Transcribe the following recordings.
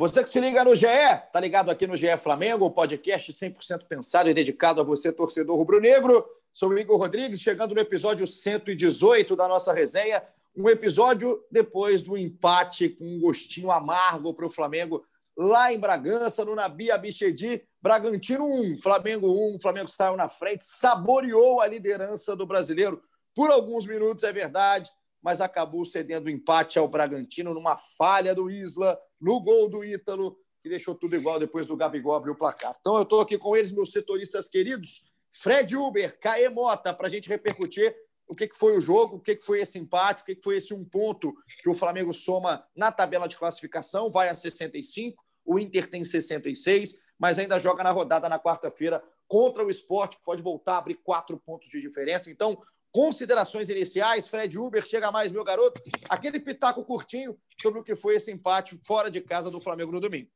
Você que se liga no GE, tá ligado aqui no GE Flamengo, o podcast 100% pensado e dedicado a você, torcedor rubro-negro. Sou o Igor Rodrigues, chegando no episódio 118 da nossa resenha. Um episódio depois do empate com um gostinho amargo para o Flamengo lá em Bragança, no Nabi Abichedi. Bragantino 1, Flamengo 1. O Flamengo saiu na frente, saboreou a liderança do brasileiro por alguns minutos, é verdade, mas acabou cedendo o empate ao Bragantino numa falha do Isla no gol do Ítalo, que deixou tudo igual depois do Gabigol abrir o placar. Então eu estou aqui com eles, meus setoristas queridos, Fred Uber, Caê Mota, para a gente repercutir o que, que foi o jogo, o que, que foi esse empate, o que, que foi esse um ponto que o Flamengo soma na tabela de classificação, vai a 65, o Inter tem 66, mas ainda joga na rodada na quarta-feira contra o esporte, pode voltar a abrir quatro pontos de diferença. Então, Considerações iniciais, Fred Uber, chega mais, meu garoto. Aquele pitaco curtinho sobre o que foi esse empate fora de casa do Flamengo no domingo.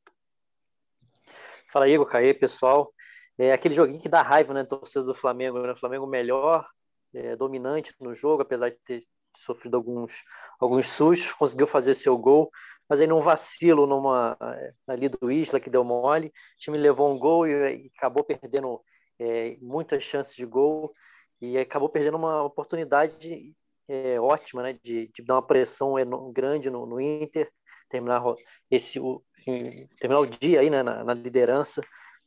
Fala, Igor, Caê, pessoal. É aquele joguinho que dá raiva, né, torcedor do Flamengo. Né? O Flamengo melhor, é, dominante no jogo, apesar de ter sofrido alguns, alguns sustos, conseguiu fazer seu gol, mas aí num vacilo numa, é, ali do Isla, que deu mole, o time levou um gol e, e acabou perdendo é, muitas chances de gol e acabou perdendo uma oportunidade é, ótima, né, de, de, dar uma pressão grande no, no Inter, terminar esse o, terminar o dia aí né, na, na liderança.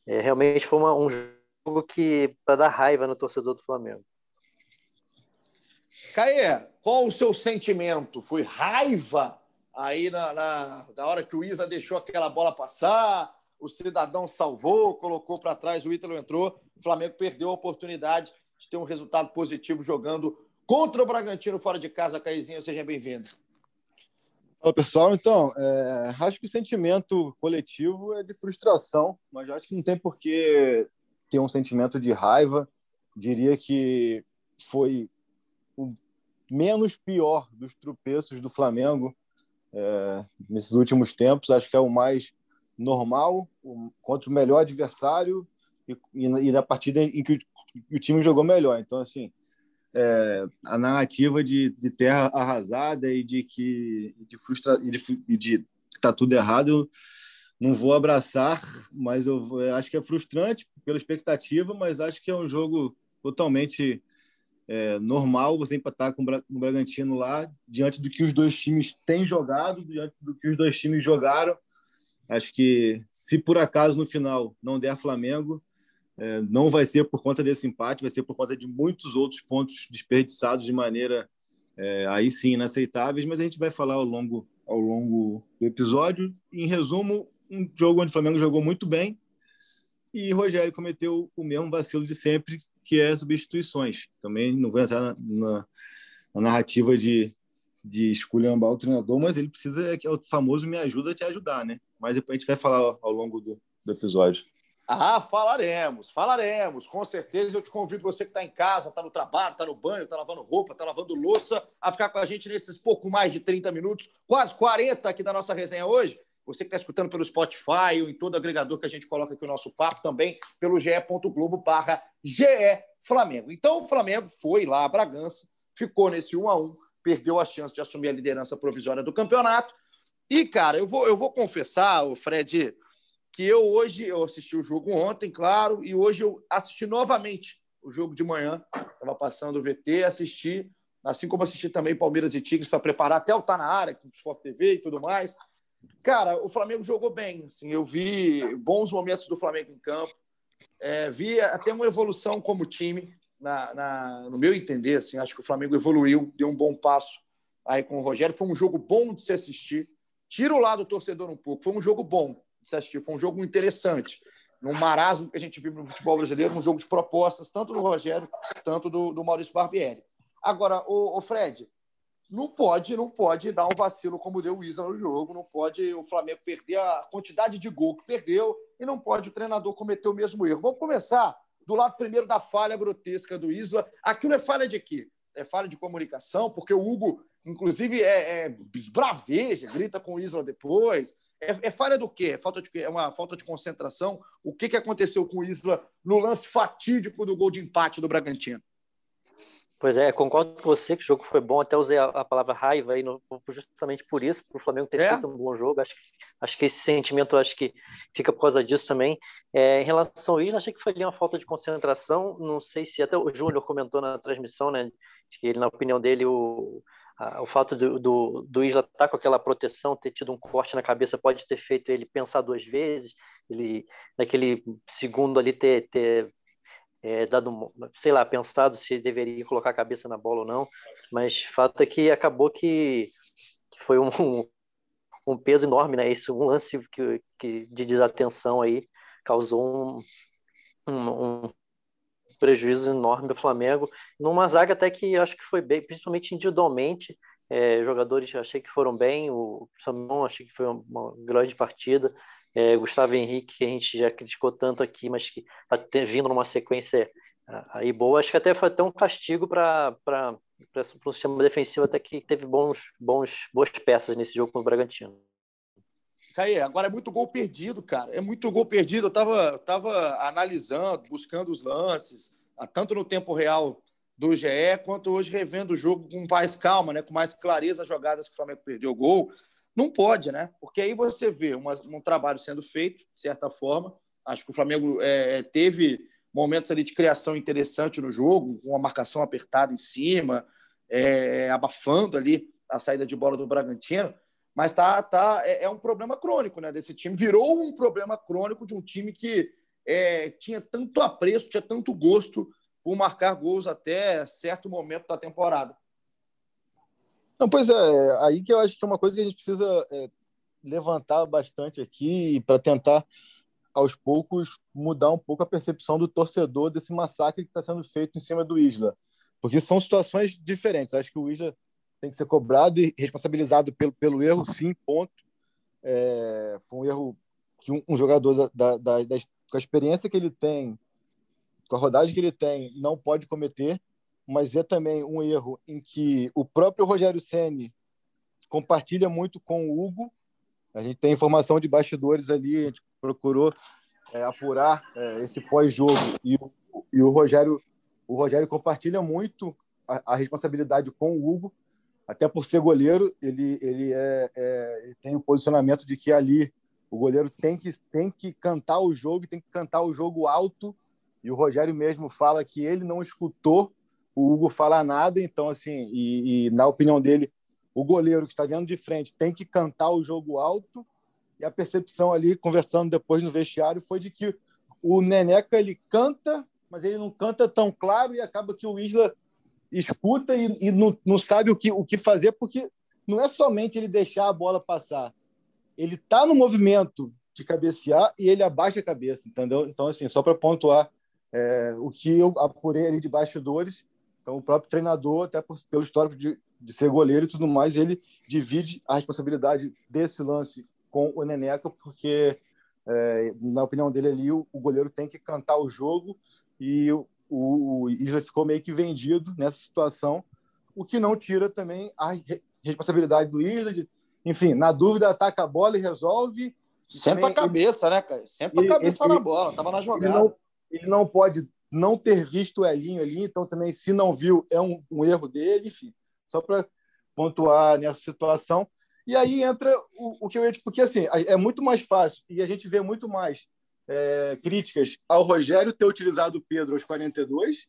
É, realmente foi uma, um jogo que para dar raiva no torcedor do Flamengo. Caê, qual o seu sentimento? Foi raiva aí na, na, na hora que o Isa deixou aquela bola passar? O cidadão salvou, colocou para trás, o Ítalo entrou, o Flamengo perdeu a oportunidade de ter um resultado positivo jogando contra o Bragantino fora de casa. Caizinho, seja bem-vindo. Pessoal. Então, é, acho que o sentimento coletivo é de frustração, mas acho que não tem por que ter um sentimento de raiva. Diria que foi o menos pior dos tropeços do Flamengo é, nesses últimos tempos. Acho que é o mais normal, contra o melhor adversário e, e, na partida em que o, o, time jogou melhor. Então, assim, é, a narrativa de, de, terra arrasada e de que de frustra e de, de que tá tudo errado, eu não vou abraçar, mas eu, eu acho que é frustrante pela expectativa, mas acho que é um jogo totalmente é, normal você empatar com o Bragantino lá, diante do que os dois times têm jogado, diante do que os dois times jogaram. Acho que se por acaso no final não der Flamengo, é, não vai ser por conta desse empate, vai ser por conta de muitos outros pontos desperdiçados de maneira é, aí sim inaceitáveis, mas a gente vai falar ao longo, ao longo do episódio. Em resumo, um jogo onde o Flamengo jogou muito bem e Rogério cometeu o mesmo vacilo de sempre, que é substituições. Também não vou entrar na, na, na narrativa de, de esculhambar o treinador, mas ele precisa, é, é o famoso me ajuda a te ajudar, né? Mas depois a gente vai falar ao longo do, do episódio. Ah, falaremos, falaremos. Com certeza eu te convido, você que está em casa, está no trabalho, está no banho, está lavando roupa, está lavando louça, a ficar com a gente nesses pouco mais de 30 minutos, quase 40 aqui da nossa resenha hoje. Você que está escutando pelo Spotify ou em todo agregador que a gente coloca aqui o nosso papo, também pelo ge.globo barra GE Flamengo. Então o Flamengo foi lá a Bragança, ficou nesse 1 a 1 perdeu a chance de assumir a liderança provisória do campeonato. E, cara, eu vou, eu vou confessar, o Fred que eu hoje, eu assisti o jogo ontem, claro, e hoje eu assisti novamente o jogo de manhã. Estava passando o VT, assisti, assim como assisti também Palmeiras e Tigres para preparar até o Tá na área, com o Sport TV e tudo mais. Cara, o Flamengo jogou bem. Assim, eu vi bons momentos do Flamengo em campo. É, vi até uma evolução como time, na, na, no meu entender. Assim, acho que o Flamengo evoluiu, deu um bom passo aí com o Rogério. Foi um jogo bom de se assistir. Tira o lado do torcedor um pouco. Foi um jogo bom se assistir. Foi um jogo interessante. Num marasmo que a gente viu no futebol brasileiro, um jogo de propostas, tanto do Rogério, tanto do, do Maurício Barbieri. Agora, o, o Fred, não pode, não pode dar um vacilo como deu o Isla no jogo, não pode o Flamengo perder a quantidade de gol que perdeu e não pode o treinador cometer o mesmo erro. Vamos começar do lado primeiro da falha grotesca do Isla. Aquilo é falha de quê? É falha de comunicação, porque o Hugo, inclusive, é, é esbraveja, grita com o Isla depois. É, é, falha do quê? É, falta de, é uma falta de concentração? O que, que aconteceu com o Isla no lance fatídico do gol de empate do Bragantino? Pois é, concordo com você que o jogo foi bom, até usei a, a palavra raiva aí no, justamente por isso, para o Flamengo ter é? feito um bom jogo. Acho, acho que esse sentimento acho que fica por causa disso também. É, em relação ao Isla, achei que foi ali uma falta de concentração. Não sei se até o Júnior comentou na transmissão, né? Que ele, na opinião dele, o, o fato do, do, do Isla estar tá com aquela proteção, ter tido um corte na cabeça, pode ter feito ele pensar duas vezes, ele naquele segundo ali ter, ter é, dado, sei lá, pensado se deveria colocar a cabeça na bola ou não, mas fato é que acabou que, que foi um, um, peso enorme, né? Esse um lance que, que de desatenção aí causou um, um, um prejuízo enorme do Flamengo, numa zaga até que acho que foi bem, principalmente individualmente, é, jogadores achei que foram bem, o Samuel achei que foi uma, grande partida, é, Gustavo Henrique, que a gente já criticou tanto aqui, mas que está vindo numa sequência aí boa. Acho que até foi até um castigo para o sistema defensivo, até que teve bons, bons, boas peças nesse jogo com o Bragantino. Caí, agora é muito gol perdido, cara. É muito gol perdido. Eu estava tava analisando, buscando os lances, tanto no tempo real do GE, quanto hoje revendo o jogo com mais calma, né? com mais clareza as jogadas que o Flamengo perdeu o gol. Não pode, né? Porque aí você vê uma, um trabalho sendo feito, de certa forma. Acho que o Flamengo é, teve momentos ali de criação interessante no jogo, com uma marcação apertada em cima, é, abafando ali a saída de bola do Bragantino. Mas tá, tá, é, é, um problema crônico né, desse time. Virou um problema crônico de um time que é, tinha tanto apreço, tinha tanto gosto por marcar gols até certo momento da temporada. Não, pois é, aí que eu acho que é uma coisa que a gente precisa é, levantar bastante aqui para tentar, aos poucos, mudar um pouco a percepção do torcedor desse massacre que está sendo feito em cima do Isla. Porque são situações diferentes. Acho que o Isla tem que ser cobrado e responsabilizado pelo, pelo erro, sim, ponto. É, foi um erro que um, um jogador da, da, da, com a experiência que ele tem, com a rodagem que ele tem, não pode cometer mas é também um erro em que o próprio Rogério Ceni compartilha muito com o Hugo. A gente tem informação de bastidores ali, a gente procurou é, apurar é, esse pós-jogo e, e, o Rogério o Rogério compartilha muito a, a, responsabilidade com o Hugo, até por ser goleiro, ele ele, é, é, ele tem o posicionamento de que ali o goleiro tem que tem que cantar o jogo, tem que cantar o jogo alto. E o Rogério mesmo fala que ele não escutou o Hugo fala nada, então, assim, e, e, na opinião dele, o goleiro que está vendo de frente tem que cantar o jogo alto, e a percepção ali, conversando depois no vestiário, foi de que o Neneca ele canta, mas ele não canta tão claro, e acaba que o Isla escuta e, e não, não sabe o que, o que fazer, porque não é somente ele deixar a bola passar, ele está no movimento de cabecear e ele abaixa a cabeça, entendeu? Então, assim, só para pontuar é, o que eu apurei ali de bastidores, então, o próprio treinador, até por, pelo histórico de, de ser goleiro e tudo mais, ele divide a responsabilidade desse lance com o Neneca, porque, é, na opinião dele ali, o, o, goleiro tem que cantar o jogo e o, o Isla ficou meio que vendido nessa situação, o que não tira também a responsabilidade do Isla. De, enfim, na dúvida, ataca a bola e resolve. Senta também, a cabeça, ele, né, cara? Senta a cabeça ele, na bola, tava na jogada. Ele não, ele não pode não ter visto o Elinho ali, então também, se não viu, é um, um erro dele, enfim, só para pontuar nessa situação. E aí entra o, o que eu ia porque assim, é muito mais fácil, e a gente vê muito mais é, críticas ao Rogério ter utilizado o Pedro aos 42,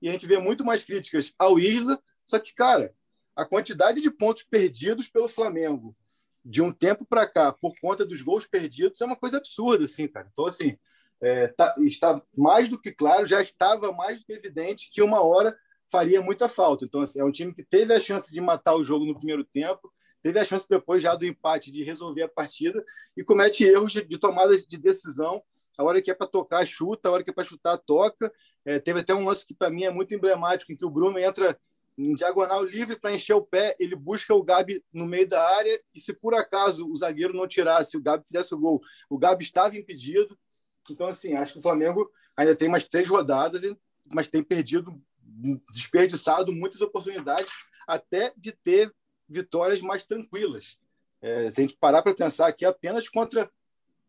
e a gente vê muito mais críticas ao Isla, só que, cara, a quantidade de pontos perdidos pelo Flamengo de um tempo para cá, por conta dos gols perdidos, é uma coisa absurda, assim, cara. Então, assim, é, tá, está mais do que claro, já estava mais do que evidente que uma hora faria muita falta. Então, assim, é um time que teve a chance de matar o jogo no primeiro tempo, teve a chance depois já do empate de resolver a partida e comete erros de, de tomada de decisão. A hora que é para tocar, chuta, a hora que é para chutar, toca. É, teve até um lance que para mim é muito emblemático, em que o Bruno entra em diagonal livre para encher o pé, ele busca o Gabi no meio da área e se por acaso o zagueiro não tirasse, o Gabi fizesse o gol, o Gabi estava impedido. Então, assim, acho que o Flamengo ainda tem mais três rodadas, mas tem perdido, desperdiçado muitas oportunidades até de ter vitórias mais tranquilas. É, se a gente parar para pensar aqui apenas contra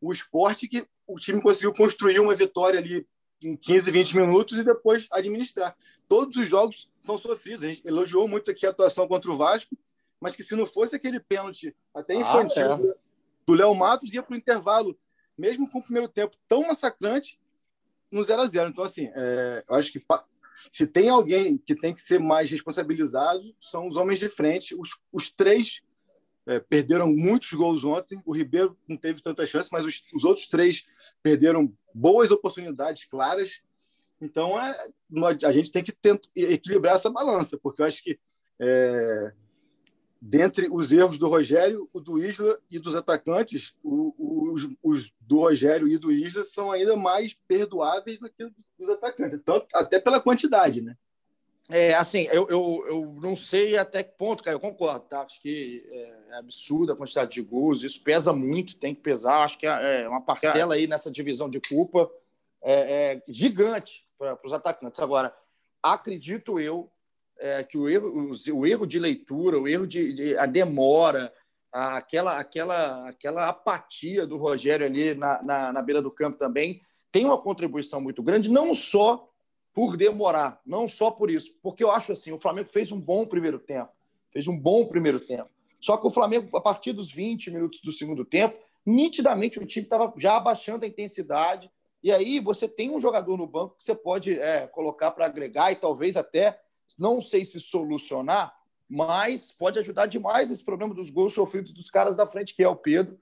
o esporte que o time conseguiu construir uma vitória ali em 15, 20 minutos e depois administrar. Todos os jogos são sofridos. A gente elogiou muito aqui a atuação contra o Vasco, mas que se não fosse aquele pênalti até ah, infantil ah, é. do Léo Matos, ia para o intervalo, mesmo com o primeiro tempo tão massacrante, no 0 a 0 Então, assim, é, eu acho que se tem alguém que tem que ser mais responsabilizado, são os homens de frente. Os, os três é, perderam muitos gols ontem. O Ribeiro não teve tanta chance, mas os, os outros três perderam boas oportunidades claras. Então, é, a gente tem que tentar equilibrar essa balança, porque eu acho que é, dentre os erros do Rogério, o do Isla e dos atacantes, o, os, os, do Rogério e do Isla são ainda mais perdoáveis do que os atacantes, tanto, até pela quantidade, né? É, assim, eu, eu, eu não sei até que ponto, cara, eu concordo, tá? Acho que é, é absurda a quantidade de gols, isso pesa muito, tem que pesar. Acho que é, é uma parcela aí nessa divisão de culpa é, é gigante para os atacantes. Agora, acredito eu que o erro, o, o, erro de leitura, o erro de, de a demora, aquela, aquela, aquela apatia do Rogério ali na, na, na beira do campo também tem uma contribuição muito grande, não só por demorar, não só por isso, porque eu acho assim, o Flamengo fez um bom primeiro tempo, fez um bom primeiro tempo. Só que o Flamengo, a partir dos 20 minutos do segundo tempo, nitidamente o time estava já abaixando a intensidade. E aí você tem um jogador no banco que você pode é, colocar para agregar e talvez até, não sei se solucionar, mas pode ajudar demais esse problema dos gols sofridos dos caras da frente, que é o Pedro.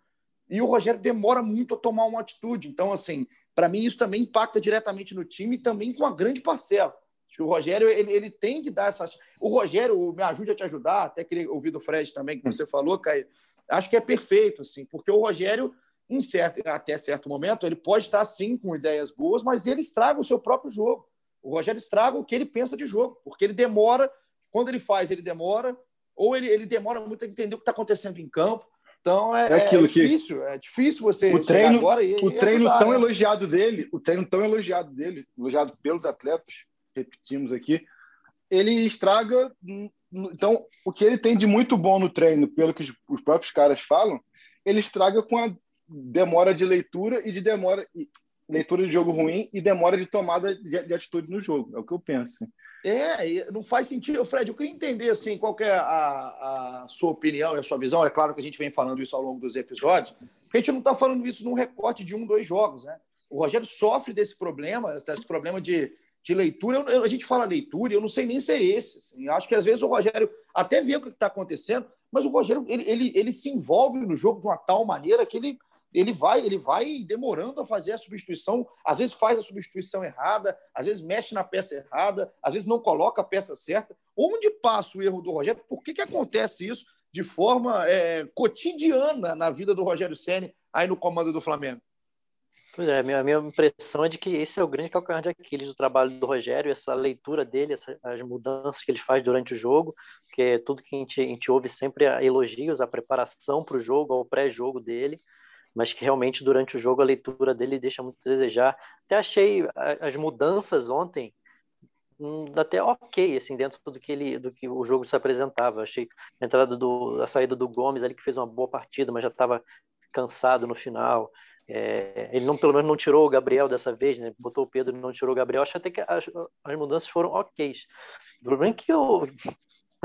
E o Rogério demora muito a tomar uma atitude. Então, assim, para mim, isso também impacta diretamente no time e também com uma grande parcela. o Rogério ele, ele tem que dar essa. O Rogério me ajude a te ajudar, até queria ouvir do Fred também, que você falou, Caio. Acho que é perfeito, assim, porque o Rogério, em certo, até certo momento, ele pode estar sim com ideias boas, mas ele estraga o seu próprio jogo. O Rogério estraga o que ele pensa de jogo, porque ele demora, quando ele faz, ele demora, ou ele, ele demora muito a entender o que está acontecendo em campo. Então é, é, aquilo é difícil, que... é difícil você o treino, agora e, o e treino ajudar, tão né? elogiado dele, o treino tão elogiado dele, elogiado pelos atletas, repetimos aqui, ele estraga. Então, o que ele tem de muito bom no treino, pelo que os próprios caras falam, ele estraga com a demora de leitura e de demora leitura de jogo ruim e demora de tomada de, de atitude no jogo. É o que eu penso. É, não faz sentido. Fred, eu queria entender assim, qual é a, a, sua opinião e a sua visão. É claro que a gente vem falando isso ao longo dos episódios, a gente não está falando isso num recorte de um, dois jogos. Né? O Rogério sofre desse problema, esse problema de, de leitura. Eu, a gente fala leitura, eu não sei nem se é esse. Assim. Acho que às vezes o Rogério até vê o que está acontecendo, mas o Rogério ele, ele, ele se envolve no jogo de uma tal maneira que ele ele vai, ele vai demorando a fazer a substituição, às vezes faz a substituição errada, às vezes mexe na peça errada, às vezes não coloca a peça certa. Onde passa o erro do Rogério? Por que, que acontece isso de forma é, cotidiana na vida do Rogério Ceni aí no comando do Flamengo? Pois é, a minha, minha impressão é de que esse é o grande calcanhar de Aquiles do trabalho do Rogério, essa leitura dele, essa, as mudanças que ele faz durante o jogo, que é tudo que a gente, a gente ouve sempre elogios, a preparação para o jogo, ao pré-jogo dele, mas que realmente durante o jogo a leitura dele deixa muito a desejar. Até achei as mudanças ontem hum, até ok, assim, dentro do que ele, do que o jogo se apresentava. Achei a entrada do, a saída do Gomes ali que fez uma boa partida, mas já estava cansado no final. É, ele não, pelo menos não tirou o Gabriel dessa vez, né? Botou o Pedro e não tirou o Gabriel. Acho até que as, as mudanças foram ok. O problema é que eu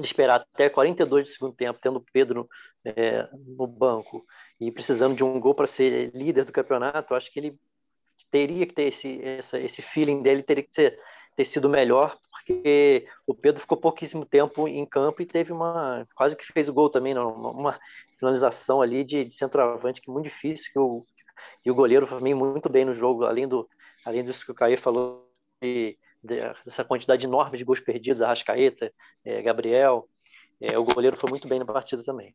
de esperar até 42 do segundo tempo, tendo Pedro é, no banco e precisando de um gol para ser líder do campeonato, acho que ele teria que ter esse, essa, esse feeling dele, teria que ser, ter sido melhor, porque o Pedro ficou pouquíssimo tempo em campo e teve uma. quase que fez o gol também, uma, uma finalização ali de, de centroavante que é muito difícil, que o, e o goleiro também muito bem no jogo, além, do, além disso que o Caio falou, de, de, dessa quantidade enorme de gols perdidos, Arrascaeta, é, Gabriel, é, o goleiro foi muito bem na partida também.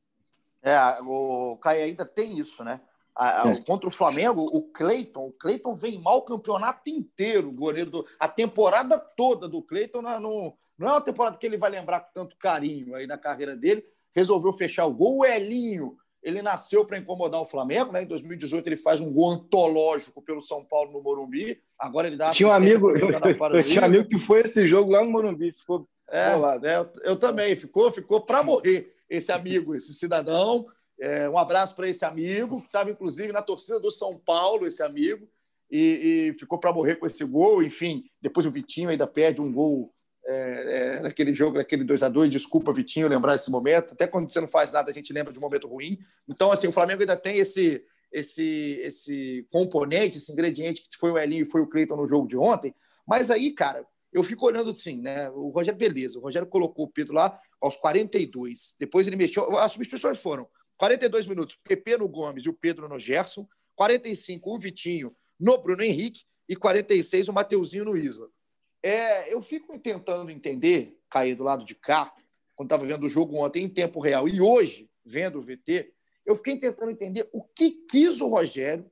É, o Caio ainda tem isso, né? a, a, é. contra o Flamengo, o Cleiton, o Cleiton vem mal o campeonato inteiro, o goleiro do, a temporada toda do Cleiton não, não, não é uma temporada que ele vai lembrar com tanto carinho aí na carreira dele. Resolveu fechar o gol. O Elinho, ele nasceu para incomodar o Flamengo, né? Em 2018 ele faz um gol antológico pelo São Paulo no Morumbi. Agora ele dá tinha um amigo, eu, eu tinha um amigo que foi esse jogo lá no Morumbi, ficou é, é eu, eu, também, ficou, ficou para morrer esse amigo, esse cidadão. É, um abraço para esse amigo, que estava inclusive na torcida do São Paulo, esse amigo, e, e ficou para morrer com esse gol. Enfim, depois o Vitinho ainda perde um gol é, é, naquele jogo, naquele 2 a 2 Desculpa, Vitinho, lembrar esse momento. Até quando você não faz nada, a gente lembra de um momento ruim. Então, assim, o Flamengo ainda tem esse, esse, esse componente, esse ingrediente que foi o Elinho e foi o Cleiton no jogo de ontem. Mas aí, cara, eu fico olhando assim, né? O Rogério, beleza, o Rogério colocou o Pedro lá aos 42. Depois ele mexeu. As substituições foram 42 minutos, PP no Gomes e o Pedro no Gerson. 45, o Vitinho no Bruno Henrique. E 46, o Mateuzinho no Isla. É, eu fico tentando entender, cair do lado de cá, quando estava vendo o jogo ontem em tempo real e hoje, vendo o VT, eu fiquei tentando entender o que quis o Rogério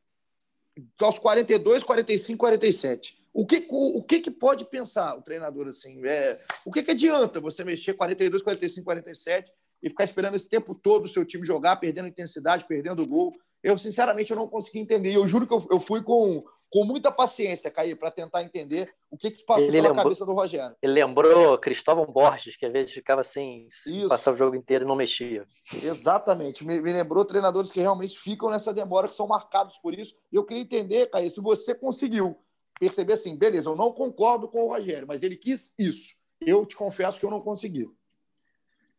aos 42, 45, 47. O que, o, o que, que pode pensar o treinador assim? É, o que, que adianta você mexer 42, 45, 47 e ficar esperando esse tempo todo o seu time jogar, perdendo intensidade, perdendo gol. Eu, sinceramente, eu não consegui entender. Eu juro que eu, eu fui com, com muita paciência, Caí, para tentar entender o que, que passou ele pela lembrou, cabeça do Rogério. Ele lembrou Cristóvão Borges, que às vezes ficava assim, passava o jogo inteiro e não mexia. Exatamente. Me, me, lembrou treinadores que realmente ficam nessa demora, que são marcados por isso. E eu queria entender, Caí, se você conseguiu perceber assim, beleza, eu não concordo com o Rogério, mas ele quis isso. Eu te confesso que eu não consegui.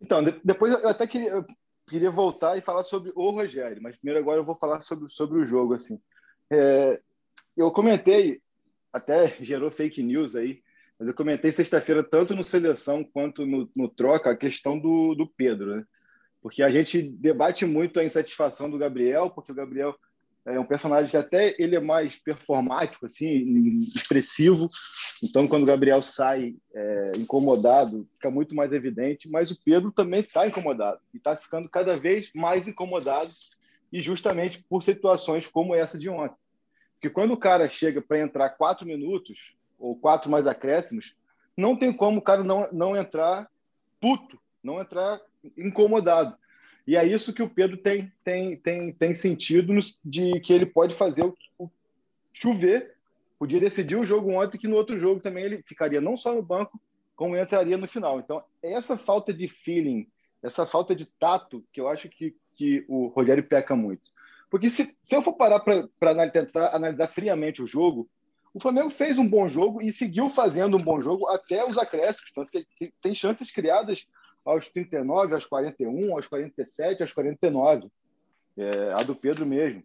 Então, depois eu até queria, eu queria voltar e falar sobre o Rogério, mas primeiro agora eu vou falar sobre, sobre o jogo. assim. É, eu comentei, até gerou fake news aí, mas eu comentei sexta-feira, tanto no Seleção quanto no, no Troca, a questão do, do Pedro. Né? Porque a gente debate muito a insatisfação do Gabriel, porque o Gabriel é um personagem que até ele é mais performático, assim, expressivo. Então, quando o Gabriel sai é, incomodado, fica muito mais evidente. Mas o Pedro também está incomodado e está ficando cada vez mais incomodado, e justamente por situações como essa de ontem. Porque quando o cara chega para entrar quatro minutos ou quatro mais acréscimos, não tem como o cara não, não entrar puto, não entrar incomodado. E é isso que o Pedro tem, tem, tem, tem sentido de que ele pode fazer o, o chover. Podia decidir o jogo ontem, que no outro jogo também ele ficaria não só no banco, como entraria no final. Então, essa falta de feeling, essa falta de tato, que eu acho que, que o Rogério peca muito. Porque se, se eu for parar para tentar analisar friamente o jogo, o Flamengo fez um bom jogo e seguiu fazendo um bom jogo até os acréscimos, tanto que tem chances criadas aos 39, aos 41, aos 47, aos 49. É, a do Pedro mesmo.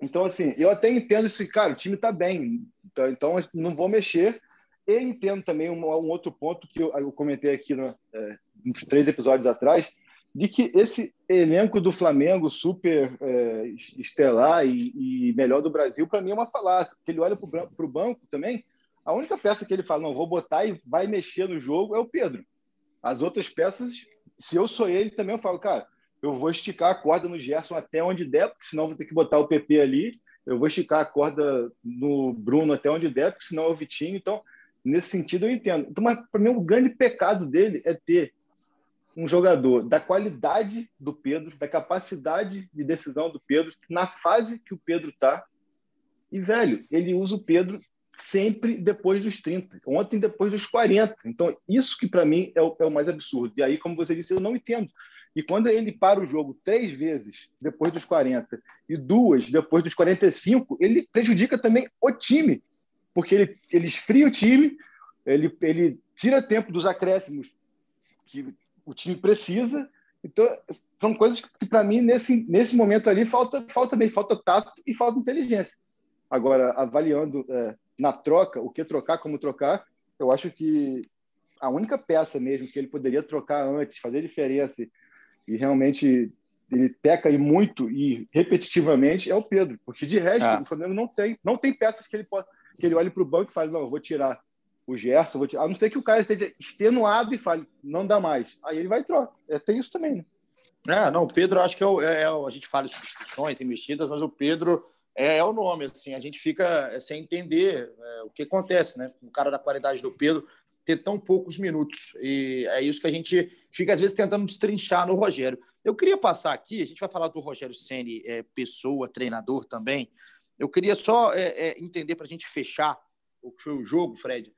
Então, assim, eu até entendo isso, cara, o time está bem, então, então não vou mexer. E entendo também um, um outro ponto que eu, eu comentei aqui no, é, uns três episódios atrás, de que esse elenco do Flamengo super é, estelar e, e, melhor do Brasil, para mim é uma falácia, porque ele olha para o banco também, a única peça que ele fala, não, vou botar e vai mexer no jogo é o Pedro. As outras peças, se eu sou ele, também eu falo, cara, eu vou esticar a corda no Gerson até onde der, porque senão vou ter que botar o PP ali. Eu vou esticar a corda no Bruno até onde der, porque senão é o Vitinho. Então, nesse sentido, eu entendo. Então, mas para mim, o grande pecado dele é ter um jogador da qualidade do Pedro, da capacidade de decisão do Pedro, na fase que o Pedro está. E, velho, ele usa o Pedro sempre depois dos 30, ontem depois dos 40. Então, isso que para mim é o, é o, mais absurdo. E aí, como você disse, eu não entendo. E quando ele para o jogo três vezes depois dos 40 e duas depois dos 45, ele prejudica também o time, porque ele, ele esfria o time, ele, ele tira tempo dos acréscimos que o time precisa. Então, são coisas que, para mim, nesse, nesse momento ali, falta, falta bem, falta tato e falta inteligência. Agora, avaliando é, na troca, o que trocar, como trocar, eu acho que a única peça mesmo que ele poderia trocar antes, fazer diferença e realmente ele peca e muito e repetitivamente é o Pedro, porque de resto ah. o Flamengo não tem, não tem peças que ele possa, que ele olhe para o banco e fale, não, vou tirar o Gerson, vou tirar, a não ser que o cara esteja extenuado e fale, não dá mais. Aí ele vai e troca. É, tem isso também, né? É, não, o Pedro, acho que é, é, é a gente fala de substituições e mexidas, mas o Pedro é, é, o nome, assim, a gente fica é, sem entender é, o que acontece, né? Um cara da qualidade do Pedro ter tão poucos minutos. E é isso que a gente fica, às vezes, tentando destrinchar no Rogério. Eu queria passar aqui, a gente vai falar do Rogério Ceni, pessoa, treinador também. Eu queria só entender para a gente fechar o que foi o jogo, Fred.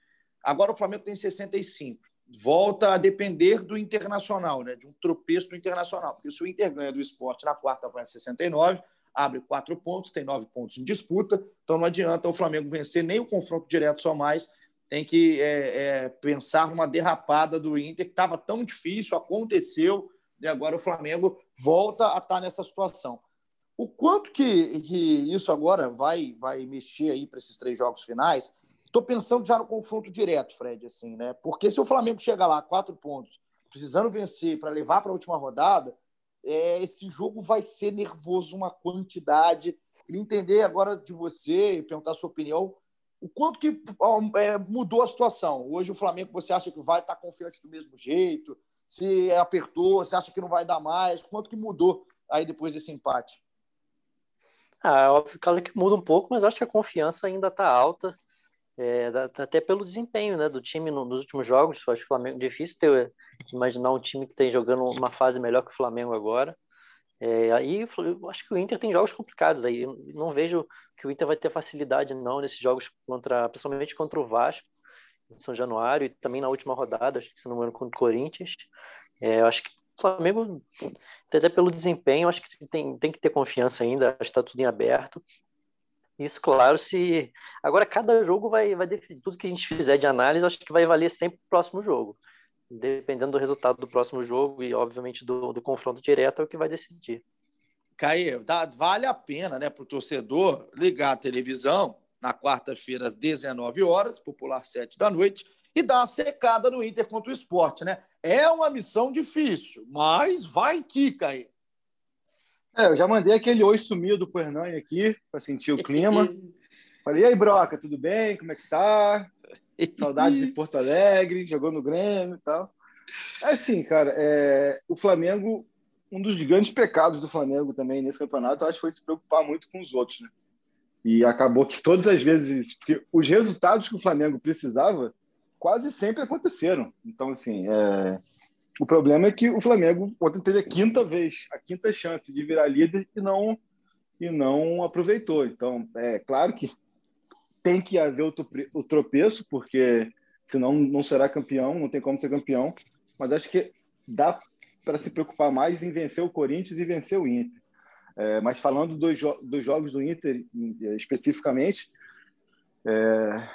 Agora o Flamengo tem 65 volta a depender do Internacional, né? de um tropeço do Internacional. Porque se o Inter ganha do esporte na quarta, vai a 69, abre quatro pontos, tem nove pontos em disputa, então não adianta o Flamengo vencer nem o confronto direto só mais, tem que é, é, pensar numa derrapada do Inter, que estava tão difícil, aconteceu, e agora o Flamengo volta a estar tá nessa situação. O quanto que, que isso agora vai, vai mexer aí para esses três jogos finais Estou pensando já no confronto direto, Fred, assim, né? Porque se o Flamengo chega lá, quatro pontos, precisando vencer para levar para a última rodada, é, esse jogo vai ser nervoso, uma quantidade. Queria entender agora de você, perguntar a sua opinião, o quanto que é, mudou a situação. Hoje o Flamengo, você acha que vai estar confiante do mesmo jeito? Se apertou, você acha que não vai dar mais? Quanto que mudou aí depois desse empate? Ah, é óbvio que muda um pouco, mas acho que a confiança ainda está alta. É, até pelo desempenho né, do time nos últimos jogos. Acho que o Flamengo difícil ter, imaginar um time que está jogando uma fase melhor que o Flamengo agora. É, aí eu acho que o Inter tem jogos complicados aí. Eu não vejo que o Inter vai ter facilidade não nesses jogos contra, principalmente contra o Vasco em São Januário e também na última rodada, acho que se não me engano contra o Corinthians. É, eu acho que o Flamengo, até pelo desempenho, acho que tem, tem que ter confiança ainda. Está tudo em aberto. Isso, claro, se. Agora, cada jogo vai, vai definir. Tudo que a gente fizer de análise, acho que vai valer sempre o próximo jogo. Dependendo do resultado do próximo jogo e, obviamente, do, do confronto direto, é o que vai decidir. Caio, dá, vale a pena né, para o torcedor ligar a televisão na quarta-feira, às 19 horas, popular 7 da noite, e dar uma secada no Inter contra o esporte, né? É uma missão difícil, mas vai que, Caio. É, eu já mandei aquele oi sumido pro Hernani aqui, para sentir o clima. Falei, e aí, Broca, tudo bem? Como é que tá? Saudades de Porto Alegre, jogou no Grêmio e tal. É assim, cara, é... o Flamengo, um dos grandes pecados do Flamengo também nesse campeonato, eu acho que foi se preocupar muito com os outros, né? E acabou que todas as vezes, porque os resultados que o Flamengo precisava quase sempre aconteceram. Então, assim, é... O problema é que o Flamengo ontem teve a quinta vez, a quinta chance de virar líder e não e não aproveitou. Então, é claro que tem que haver o tropeço, porque senão não será campeão, não tem como ser campeão. Mas acho que dá para se preocupar mais em vencer o Corinthians e vencer o Inter. É, mas falando dos, jo dos, jogos do Inter especificamente, é,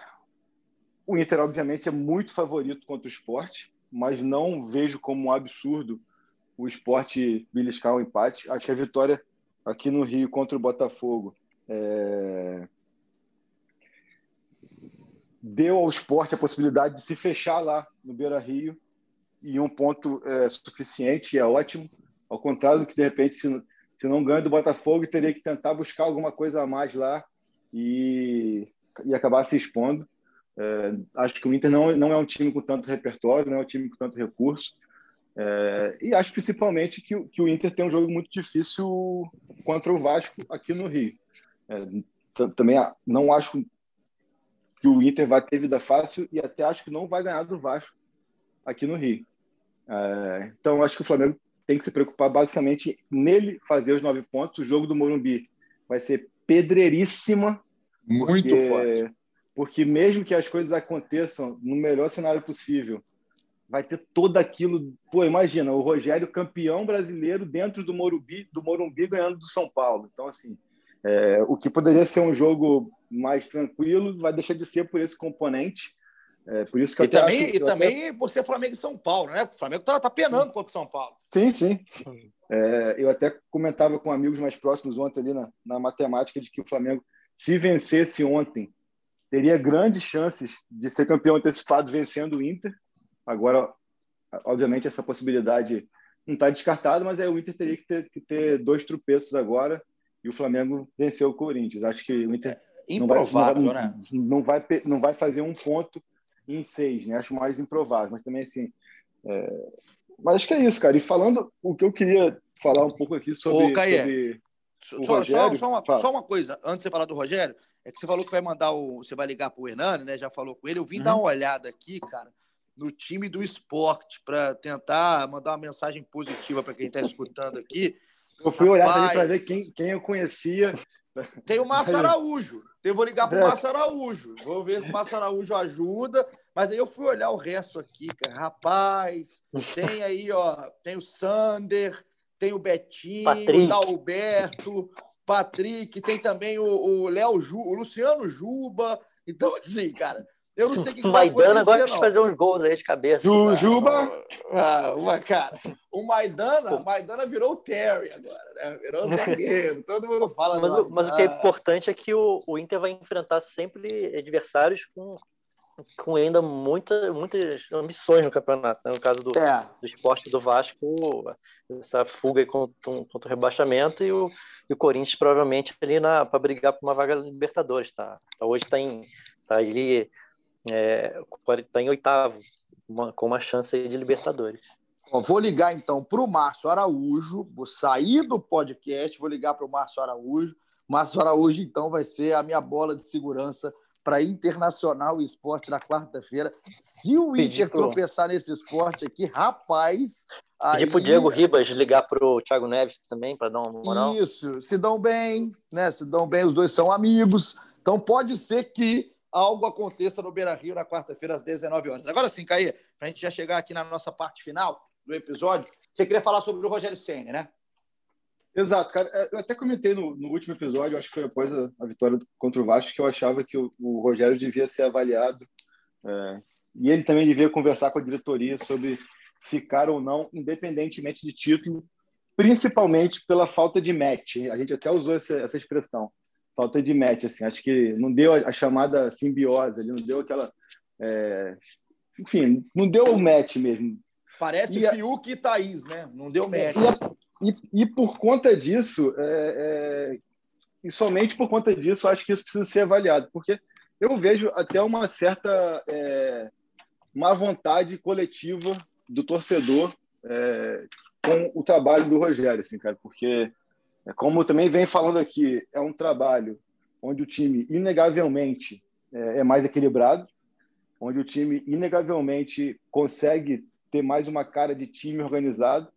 o Inter obviamente é muito favorito contra o esporte mas não vejo como um absurdo o esporte beliscar o empate. Acho que a vitória aqui no Rio contra o Botafogo é... deu ao esporte a possibilidade de se fechar lá no Beira Rio e um ponto é, suficiente é ótimo. Ao contrário do que, de repente, se, se não ganha do Botafogo, teria que tentar buscar alguma coisa a mais lá e, e acabar se expondo. É, acho que o Inter não, não é um time com tanto repertório, não é um time com tanto recurso. É, e acho principalmente que, que, o Inter tem um jogo muito difícil contra o Vasco aqui no Rio. É, também não acho que o Inter vai ter vida fácil e até acho que não vai ganhar do Vasco aqui no Rio. É, então acho que o Flamengo tem que se preocupar basicamente nele fazer os nove pontos. O jogo do Morumbi vai ser pedreiríssima. Muito forte porque mesmo que as coisas aconteçam no melhor cenário possível, vai ter todo aquilo. Pô, imagina, o Rogério campeão brasileiro dentro do Morumbi, do Morumbi ganhando do São Paulo. Então, assim, é, o que poderia ser um jogo mais tranquilo vai deixar de ser por esse componente. É, por isso que e também, acho, e também até... por ser Flamengo e São Paulo, né? O Flamengo tá, tá penando contra o São Paulo. Sim, sim. É, eu até comentava com amigos mais próximos ontem ali na, na matemática de que o Flamengo, se vencesse ontem teria grandes chances de ser campeão antecipado vencendo o Inter. Agora, obviamente, essa possibilidade não está descartada, mas aí o Inter teria que ter, que ter dois tropeços agora e o Flamengo venceu o Corinthians. Acho que o Inter é improvável, não vai, né? Não vai, não vai fazer um ponto em seis, né? Acho mais improvável, mas também assim. É... Mas acho que é isso, cara. E falando o que eu queria falar um pouco aqui sobre, Ô, Caê, sobre só, só, só, uma, só, uma, coisa, antes de você falar do Rogério, é que você falou que vai mandar o. Você vai ligar para o Hernani, né? Já falou com ele. Eu vim uhum. dar uma olhada aqui, cara, no time do esporte, para tentar mandar uma mensagem positiva para quem está escutando aqui. Eu fui Rapaz, olhar para ver quem, quem eu conhecia. Tem o Márcio Araújo. Eu vou ligar para o é. Márcio Araújo. Vou ver se o Márcio Araújo ajuda. Mas aí eu fui olhar o resto aqui, cara. Rapaz, tem aí, ó, tem o Sander, tem o Betinho, Patrick. o Dalberto, Patrick, tem também o Léo Ju, o Luciano Juba. Então, assim, cara, eu não sei o que, que Maidana agora quis fazer uns gols aí de cabeça. Ju, Juba. Ah, uma, cara, o Maidana, o Maidana virou o Terry agora, né? Virou o zagueiro. Todo mundo fala. Mas, mas o que é importante é que o, o Inter vai enfrentar sempre adversários com com ainda muita, muitas ambições no campeonato. Né? No caso do, é. do esporte do Vasco, essa fuga contra, contra o rebaixamento e o, e o Corinthians provavelmente ali para brigar por uma vaga Libertadores. Tá? tá hoje está em, tá ali, é, tá em oitavo, uma, com uma chance de Libertadores. vou ligar então para o Márcio Araújo, vou sair do podcast, vou ligar para o Márcio Araújo. Márcio Araújo, então, vai ser a minha bola de segurança para Internacional Esporte na quarta-feira. Se o Inter tropeçar nesse esporte aqui, rapaz. Pedir aí... pro Diego Ribas ligar pro Thiago Neves também, para dar uma moral. Isso, se dão bem, né? Se dão bem, os dois são amigos. Então pode ser que algo aconteça no Beira Rio na quarta-feira, às 19 horas. Agora sim, Caí, para a gente já chegar aqui na nossa parte final do episódio, você queria falar sobre o Rogério Senna, né? Exato, cara. É, eu até comentei no, no último episódio, acho que foi após a, a, vitória contra o Vasco, que eu achava que o, o Rogério devia ser avaliado é, e ele também devia conversar com a diretoria sobre ficar ou não, independentemente de título, principalmente pela falta de match. A gente até usou essa, essa expressão, falta de match. Assim, acho que não deu a, a chamada simbiose, ele não deu aquela. É, enfim, não deu o match mesmo. Parece e Fiuk e Thaís, né? Não deu match. E a, e, e por conta disso, é, é, e somente por conta disso, acho que isso precisa ser avaliado, porque eu vejo até uma certa é, má vontade coletiva do torcedor é, com o trabalho do Rogério, assim, cara, porque, é, como também vem falando aqui, é um trabalho onde o time, inegavelmente, é, é mais equilibrado, onde o time, inegavelmente, consegue ter mais uma cara de time organizado,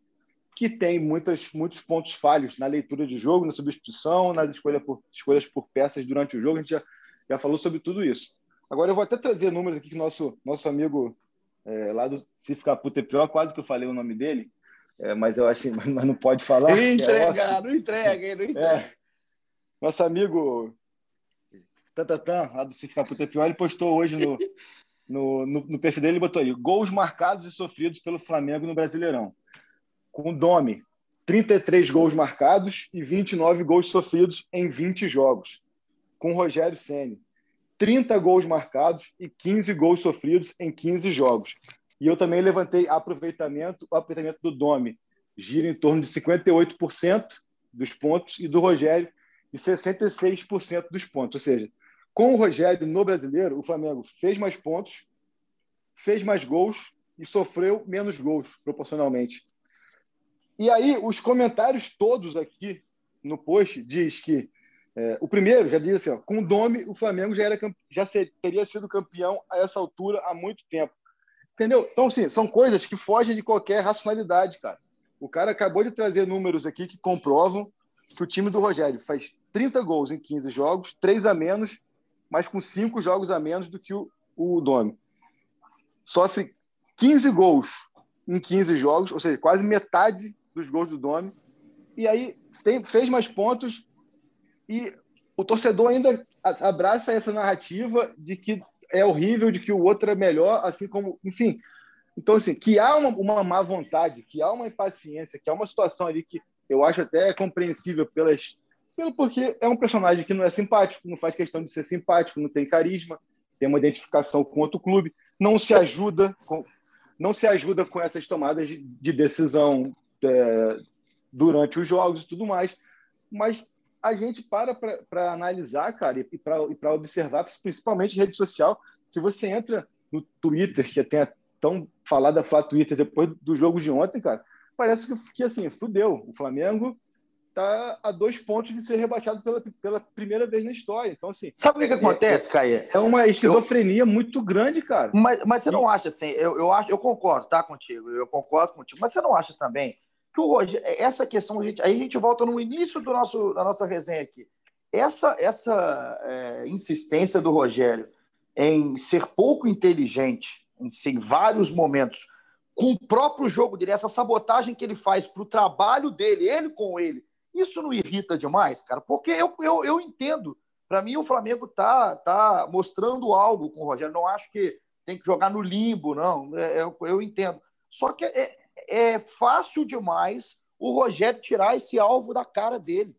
que tem muitas, muitos pontos falhos na leitura de jogo, na substituição, nas escolhas por, escolhas por peças durante o jogo. A gente já, já falou sobre tudo isso. Agora eu vou até trazer números aqui que nosso nosso amigo é, lá do é Pior, quase que eu falei o nome dele, é, mas eu acho mas não pode falar. É não entrega, não entrega. É. Nosso amigo Tatatã, lá do é Pior, ele postou hoje no, no, no, no perfil dele, ele botou aí, gols marcados e sofridos pelo Flamengo no Brasileirão com o Domi, 33 gols marcados e 29 gols sofridos em 20 jogos. Com o Rogério Ceni, 30 gols marcados e 15 gols sofridos em 15 jogos. E eu também levantei aproveitamento, o aproveitamento do Domi gira em torno de 58% dos pontos e do Rogério de 66% dos pontos. Ou seja, com o Rogério no Brasileiro, o Flamengo fez mais pontos, fez mais gols e sofreu menos gols proporcionalmente. E aí, os comentários todos aqui no post diz que é, o primeiro já diz assim: ó, com o Domi, o Flamengo já, era, já ser, teria sido campeão a essa altura há muito tempo. Entendeu? Então, assim, são coisas que fogem de qualquer racionalidade, cara. O cara acabou de trazer números aqui que comprovam que o time do Rogério faz 30 gols em 15 jogos, 3 a menos, mas com 5 jogos a menos do que o, o Domi. Sofre 15 gols em 15 jogos, ou seja, quase metade dos gols do Domi. E aí tem, fez mais pontos e o torcedor ainda abraça essa narrativa de que é horrível, de que o outro é melhor, assim como, enfim. Então, assim, que há uma, uma má vontade, que há uma impaciência, que há uma situação ali que eu acho até compreensível pelas, pelo porque é um personagem que não é simpático, não faz questão de ser simpático, não tem carisma, tem uma identificação com outro clube, não se ajuda com, não se ajuda com essas tomadas de, de decisão é, durante os jogos e tudo mais. Mas a gente para para analisar, cara, e para observar, principalmente rede social. Se você entra no Twitter, que tem tão falada Flá Twitter depois do jogo de ontem, cara, parece que, que assim, fudeu. O Flamengo está a dois pontos de ser rebaixado pela, pela primeira vez na história. Então, assim. Sabe o que, acontece, é, Caio? É uma esquizofrenia eu... muito grande, cara. Mas, mas você não acha assim? Eu, eu, acho, eu concordo, tá, contigo. Eu concordo contigo. Mas você não acha também que o Rogério, essa questão, a gente, aí a gente volta no início do nosso, da nossa resenha aqui. Essa, essa é, insistência do Rogério em ser pouco inteligente em, em vários momentos, com o próprio jogo dele, essa sabotagem que ele faz para o trabalho dele, ele com ele, isso não irrita demais, cara? Porque eu, eu, eu entendo. Para mim, o Flamengo tá, tá mostrando algo com o Rogério. Não acho que tem que jogar no limbo, não. É, eu, eu entendo. Só que é, é fácil demais o Rogério tirar esse alvo da cara dele.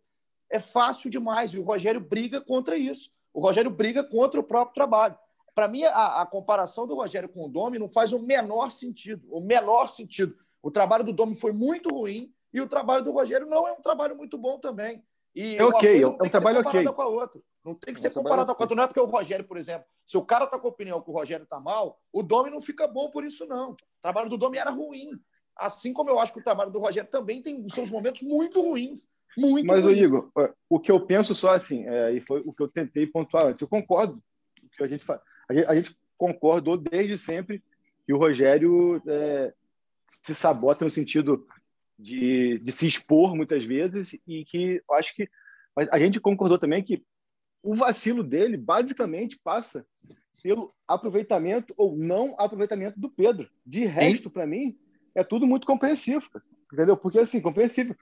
É fácil demais. E o Rogério briga contra isso. O Rogério briga contra o próprio trabalho. Para mim, a, a, comparação do Rogério com o Domi não faz o menor sentido. O menor sentido. O trabalho do Domi foi muito ruim e o trabalho do Rogério não é um trabalho muito bom também. E é ok, é um trabalho ok. Com a outra. Não tem que é ser comparado com a outra. Não é porque o Rogério, por exemplo, se o cara está com a opinião que o Rogério está mal, o Domi não fica bom por isso, não. O trabalho do Domi era ruim. Assim como eu acho que o trabalho do Rogério também tem seus momentos muito ruins. Muito Mas, ruins. Igor, o que eu penso só assim, é, e foi o que eu tentei pontuar antes, eu concordo com o que a gente faz. A gente, concordou desde sempre que o Rogério é, se sabota no sentido de, de se expor muitas vezes e que eu acho que mas a gente concordou também que o vacilo dele basicamente passa pelo aproveitamento ou não aproveitamento do Pedro. De resto, para mim, é tudo muito compreensível, entendeu? Porque assim, compreensível.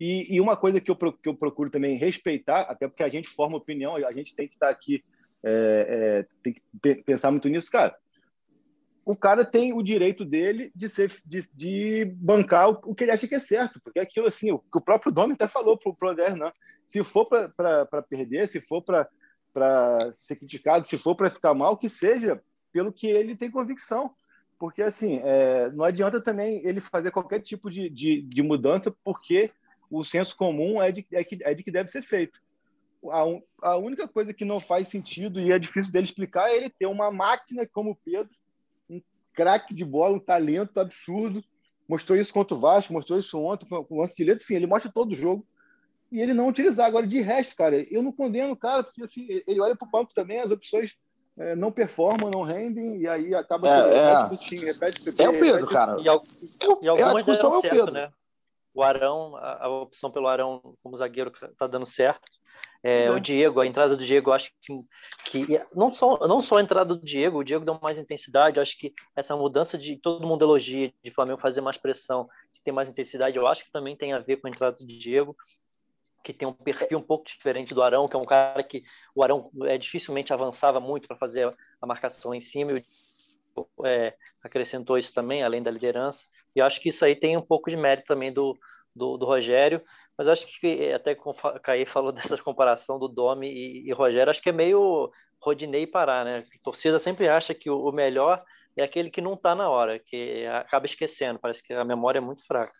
E, e, uma coisa que eu, que eu procuro também respeitar, até porque a gente forma opinião, a gente tem que estar aqui, é, é, tem que pensar muito nisso, cara. O cara tem o direito dele de ser de, de bancar o, o, que ele acha que é certo, porque aquilo assim, o que o próprio Domi até falou para o André. Se for para perder, se for para ser criticado, se for para ficar mal, que seja pelo que ele tem convicção porque assim é, não adianta também ele fazer qualquer tipo de, de, de, mudança porque o senso comum é de, é, que, é de que deve ser feito. A, un, a única coisa que não faz sentido e é difícil dele explicar é ele ter uma máquina como o Pedro, um craque de bola, um talento absurdo. Mostrou isso contra o Vasco, mostrou isso ontem com o lance de. Sim, ele mostra todo o jogo e ele não utilizar. Agora, de resto, cara, eu não condeno o cara, porque assim, ele olha para o banco também, as opções é, não performam, não rendem, e aí acaba é, é. Time, repete, é o Pedro, repete, cara. E, al e algumas é a discussão é o certo, Pedro. Né? O Arão, a, a, opção pelo Arão como zagueiro está dando certo. É, O Diego, a entrada do Diego, acho que, que não, só, não só a entrada do Diego, o Diego deu mais intensidade, acho que essa mudança de todo mundo elogia, de Flamengo fazer mais pressão, de ter mais intensidade, eu acho que também tem a ver com a entrada do Diego que tem um perfil um pouco diferente do Arão, que é um cara que o Arão é, dificilmente avançava muito para fazer a marcação em cima, e é, acrescentou isso também, além da liderança. E acho que isso aí tem um pouco de mérito também do, do, do Rogério, mas acho que até com o Caí falou dessa comparação do Domi e, e, Rogério, acho que é meio Rodinei parar, né? A torcida sempre acha que o, o melhor é aquele que não está na hora, que acaba esquecendo, parece que a memória é muito fraca.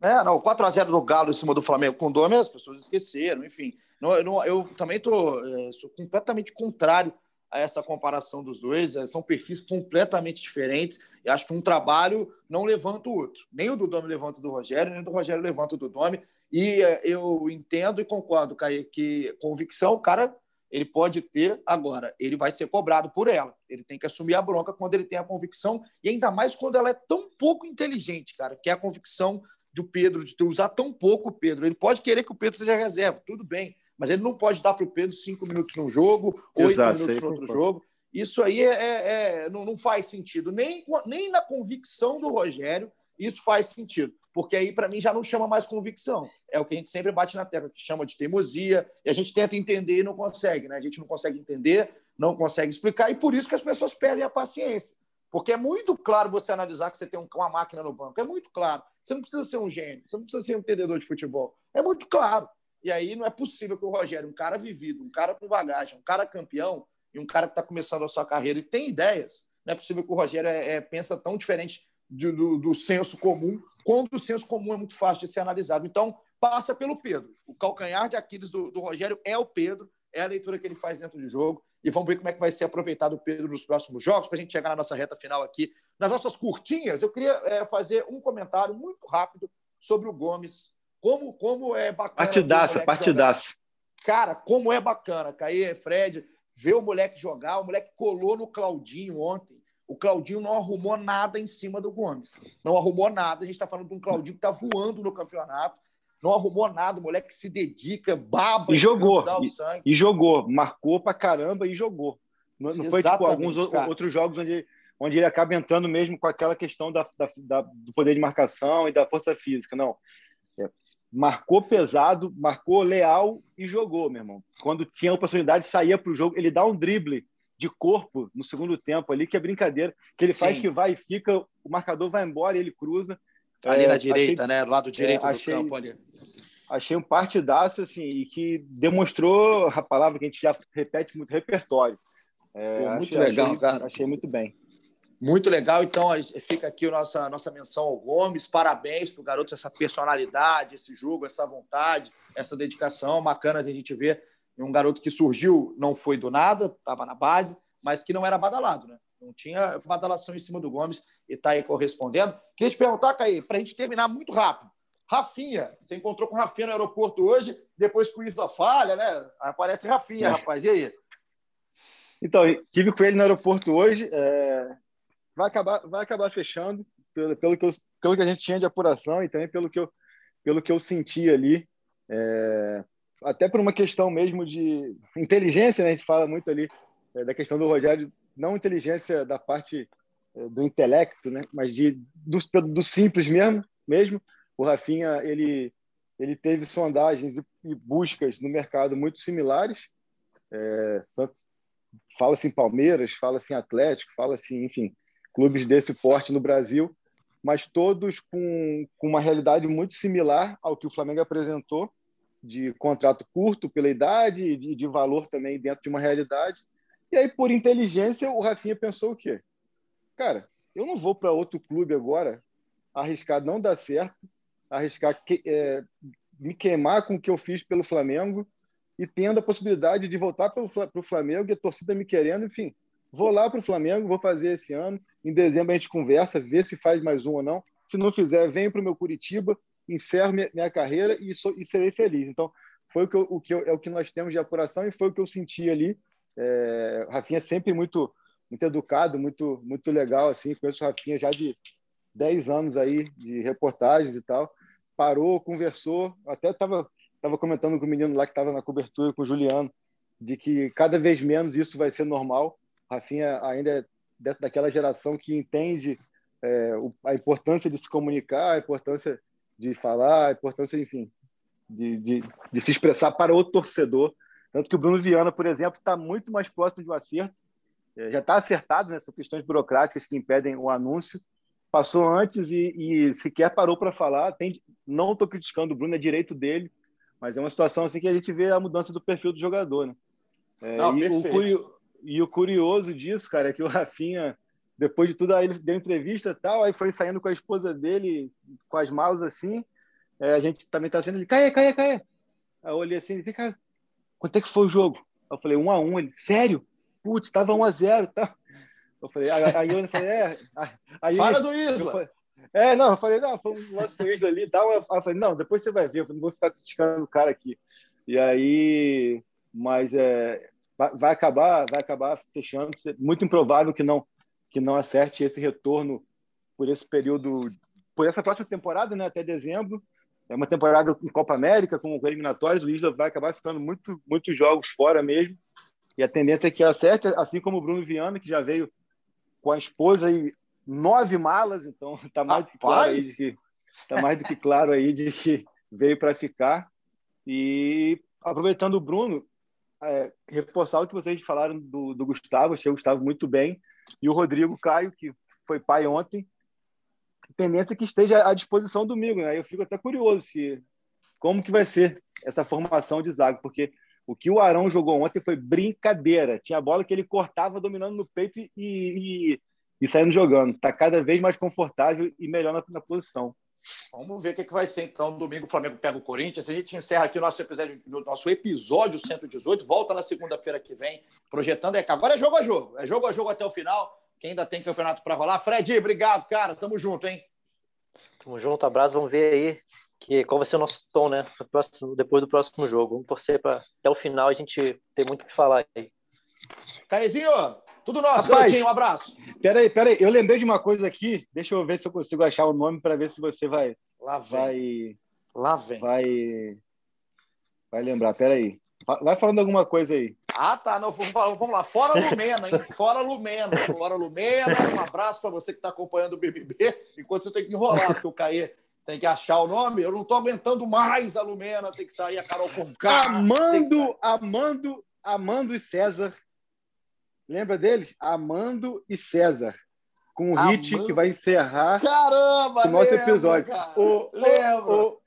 É, não, 4x0 do Galo em cima do Flamengo com o Dome, as pessoas esqueceram, enfim. Não, eu, não, eu também tô, é, sou completamente contrário a essa comparação dos dois. É, são perfis completamente diferentes. E acho que um trabalho não levanta o outro. Nem o do Dome levanta o do Rogério, nem o do Rogério levanta o do Dome. E é, eu entendo e concordo, Caio, que convicção o cara ele pode ter agora, ele vai ser cobrado por ela. Ele tem que assumir a bronca quando ele tem a convicção, e ainda mais quando ela é tão pouco inteligente, cara, que é a convicção do Pedro, de usar tão pouco o Pedro. Ele pode querer que o Pedro seja reserva, tudo bem, mas ele não pode dar para o Pedro cinco minutos num jogo, oito minutos no outro jogo. Isso aí é, é, é não, não, faz sentido. Nem, nem na convicção do Rogério isso faz sentido. Porque aí, para mim, já não chama mais convicção. É o que a gente sempre bate na tecla, que chama de teimosia, e a gente tenta entender e não consegue, né? A gente não consegue entender, não consegue explicar, e por isso que as pessoas perdem a paciência. Porque é muito claro você analisar que você tem uma máquina no banco. É muito claro. Você não precisa ser um gênio, você não precisa ser um entendedor de futebol. É muito claro. E aí não é possível que o Rogério, um cara vivido, um cara com bagagem, um cara campeão e um cara que está começando a sua carreira e tem ideias, não é possível que o Rogério é, é, pensa tão diferente de, do, do senso comum, quando o senso comum é muito fácil de ser analisado. Então, passa pelo Pedro. O calcanhar de Aquiles do, do Rogério é o Pedro, é a leitura que ele faz dentro do jogo e vamos ver como é que vai ser aproveitado o Pedro nos próximos jogos, para a gente chegar na nossa reta final aqui. Nas nossas curtinhas, eu queria é, fazer um comentário muito rápido sobre o Gomes. Como, como é bacana. Partidaça, partidaça. Cara, como é bacana, Caí, Fred, ver o moleque jogar. O moleque colou no Claudinho ontem. O Claudinho não arrumou nada em cima do Gomes. Não arrumou nada. A gente está falando de um Claudinho que está voando no campeonato. Não arrumou nada. O moleque se dedica, baba. E jogou. E, e, jogou. Marcou pra caramba e jogou. Não, não foi tipo alguns cara. outros jogos onde, onde ele acaba entrando mesmo com aquela questão da, da, da, do poder de marcação e da força física. Não. É, marcou pesado, marcou leal e jogou, meu irmão. Quando tinha a oportunidade, saía para o jogo. Ele dá um drible de corpo no segundo tempo ali, que é brincadeira, que ele Sim. faz que vai e fica, o marcador vai embora e ele cruza. Ali é, na direita, achei, né? Do lado direito é, achei, do campo ali. Achei um partidaço, assim, e que demonstrou a palavra que a gente já repete muito, repertório. É, Pô, muito achei, legal, achei, cara. Achei muito bem. Muito legal. Então, fica aqui a nossa, nossa menção ao Gomes. Parabéns para o garoto, essa personalidade, esse jogo, essa vontade, essa dedicação. Bacana de a gente ver um garoto que surgiu, não foi do nada, estava na base, mas que não era badalado, né? Não tinha badalação em cima do Gomes e está aí correspondendo. Queria te perguntar, Caí, para a gente terminar muito rápido. Rafinha, você encontrou com o Rafinha no aeroporto hoje, depois com isso a falha, né? Aparece Rafinha, é. rapaz. E aí? Então, tive com ele no aeroporto hoje. É vai acabar, vai acabar fechando, pelo, pelo, que eu, pelo que a gente tinha de apuração e também pelo que eu, pelo que eu senti ali. É, até por uma questão mesmo de inteligência, né? a gente fala muito ali é, da questão do Rogério, não inteligência da parte é, do intelecto, né? mas de, do, do simples mesmo, mesmo. O Rafinha, ele, ele teve sondagens e buscas no mercado muito similares, é, fala-se em Palmeiras, fala-se em Atlético, fala-se, enfim, clubes desse porte no Brasil, mas todos com, com uma realidade muito similar ao que o Flamengo apresentou, de contrato curto pela idade e de, de valor também dentro de uma realidade. E aí, por inteligência, o Rafinha pensou o quê? Cara, eu não vou para outro clube agora arriscar não dar certo, arriscar que, é, me queimar com o que eu fiz pelo Flamengo e tendo a possibilidade de voltar para o Flamengo e a torcida me querendo, enfim. Vou lá para o Flamengo, vou fazer esse ano. Em dezembro a gente conversa, vê se faz mais um ou não. Se não fizer, venho para o meu Curitiba, encerro minha, minha carreira e, sou, e, serei feliz. Então, foi o que, eu, o que eu, é o que nós temos de apuração e foi o que eu senti ali. É, Rafinha é sempre muito muito educado, muito muito legal assim. Conheço o Rafinha já de 10 anos aí de reportagens e tal. Parou, conversou, até estava tava comentando com o menino lá que estava na cobertura com o Juliano de que cada vez menos isso vai ser normal. Rafinha ainda é daquela geração que entende é, a importância de se comunicar, a importância de falar, a importância, enfim, de, de, de se expressar para o torcedor. Tanto que o Bruno Viana, por exemplo, está muito mais próximo de um acerto. É, já está acertado, né? São questões burocráticas que impedem o anúncio. Passou antes e, e sequer parou para falar. Tem, não estou criticando o Bruno, é direito dele, mas é uma situação assim que a gente vê a mudança do perfil do jogador, né? É, não, e o, e o curioso disso, cara, é que o Rafinha, depois de tudo, aí ele deu entrevista e tal, aí foi saindo com a esposa dele, com as malas assim. É, a gente também tá sendo ele, caia, caia, caia. Aí eu olhei assim, fica, quanto é que foi o jogo? Eu falei, um a um. Ele, sério? Putz, tava um a zero, tá? Eu falei, aí eu falei, é. Aí, Fala do Isla! Falei, é, não, eu falei, não, foi um lance do Isla ali e tal. Eu falei, não, depois você vai ver, eu não vou ficar criticando o cara aqui. E aí, mas é, vai, acabar vai acabar fechando muito improvável que não que não acerte esse retorno por esse período por essa próxima temporada né até dezembro é uma temporada com Copa América com eliminatórios o Isla vai acabar ficando muito muitos jogos fora mesmo. E a tendência é que acerte assim como o Bruno Viana que já veio com a esposa e nove malas então está mais do que claro aí de que tá mais do que claro aí de que veio para ficar. E aproveitando o Bruno é, reforçar o que vocês falaram do, do Gustavo, achei o Gustavo muito bem, e o Rodrigo Caio, que foi pai ontem, tendência que esteja à disposição domingo, né? Eu fico até curioso se como que vai ser essa formação de zaga, porque o que o Arão jogou ontem foi brincadeira. Tinha bola que ele cortava dominando no peito e, e, e saindo jogando. Está cada vez mais confortável e melhor na, na posição. Vamos ver o que, que vai ser então. Domingo o Flamengo pega o Corinthians. A gente encerra aqui o nosso episódio, nosso episódio 118. Volta na segunda-feira que vem, projetando. É, agora é jogo a jogo. É jogo a jogo até o final. Quem ainda tem campeonato para rolar. Fred, obrigado, cara. Tamo junto, hein? Tamo junto, abraço. Vamos ver aí que, qual vai ser o nosso tom, né? Próximo, depois do próximo jogo. Vamos torcer para até o final a gente ter muito o que falar aí. Caezinho, tudo nosso, Rapaz, um abraço. Peraí, peraí, eu lembrei de uma coisa aqui. Deixa eu ver se eu consigo achar o nome para ver se você vai. Lá vem. Vai. Lá vem. Vai. Vai lembrar, peraí. Vai falando alguma coisa aí. Ah, tá. Não, vamos, lá. Fora Lumena, hein? Fora Lumena. Fora Lumena. Um abraço para você que está acompanhando o BBB. Enquanto você tem que enrolar, porque o Caê tem que achar o nome. Eu não estou aguentando mais a Lumena. Tem que sair a Carol Conká. Amando, Amando, Amando e César. Lembra deles? Amando e César. Com o hit Amando. que vai encerrar Caramba, o nosso lembro, episódio. cara. O, Lembro.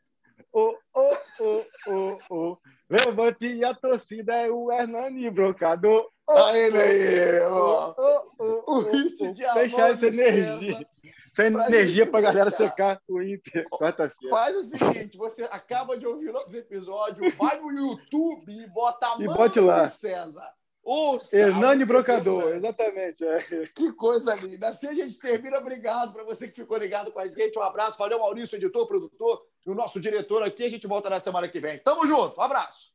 O, o, o, o, o, o, Levante a torcida é o Hernani Brocador. O, Tá ele aí, ó. o, o, O hit de Fechar essa e energia. Essa energia pra galera secar o Inter quarta-feira. Faz o seguinte, você acaba de ouvir nosso episódio, vai no YouTube e bota E Amando bote lá. e César. Ouça, Hernani Brocador, tem- exatamente. É. Que coisa linda. Assim a gente termina. Obrigado para você que ficou ligado com a gente. Um abraço. Valeu, Maurício, editor, produtor, e o nosso diretor aqui. A gente volta na semana que vem. Tamo junto. Um abraço.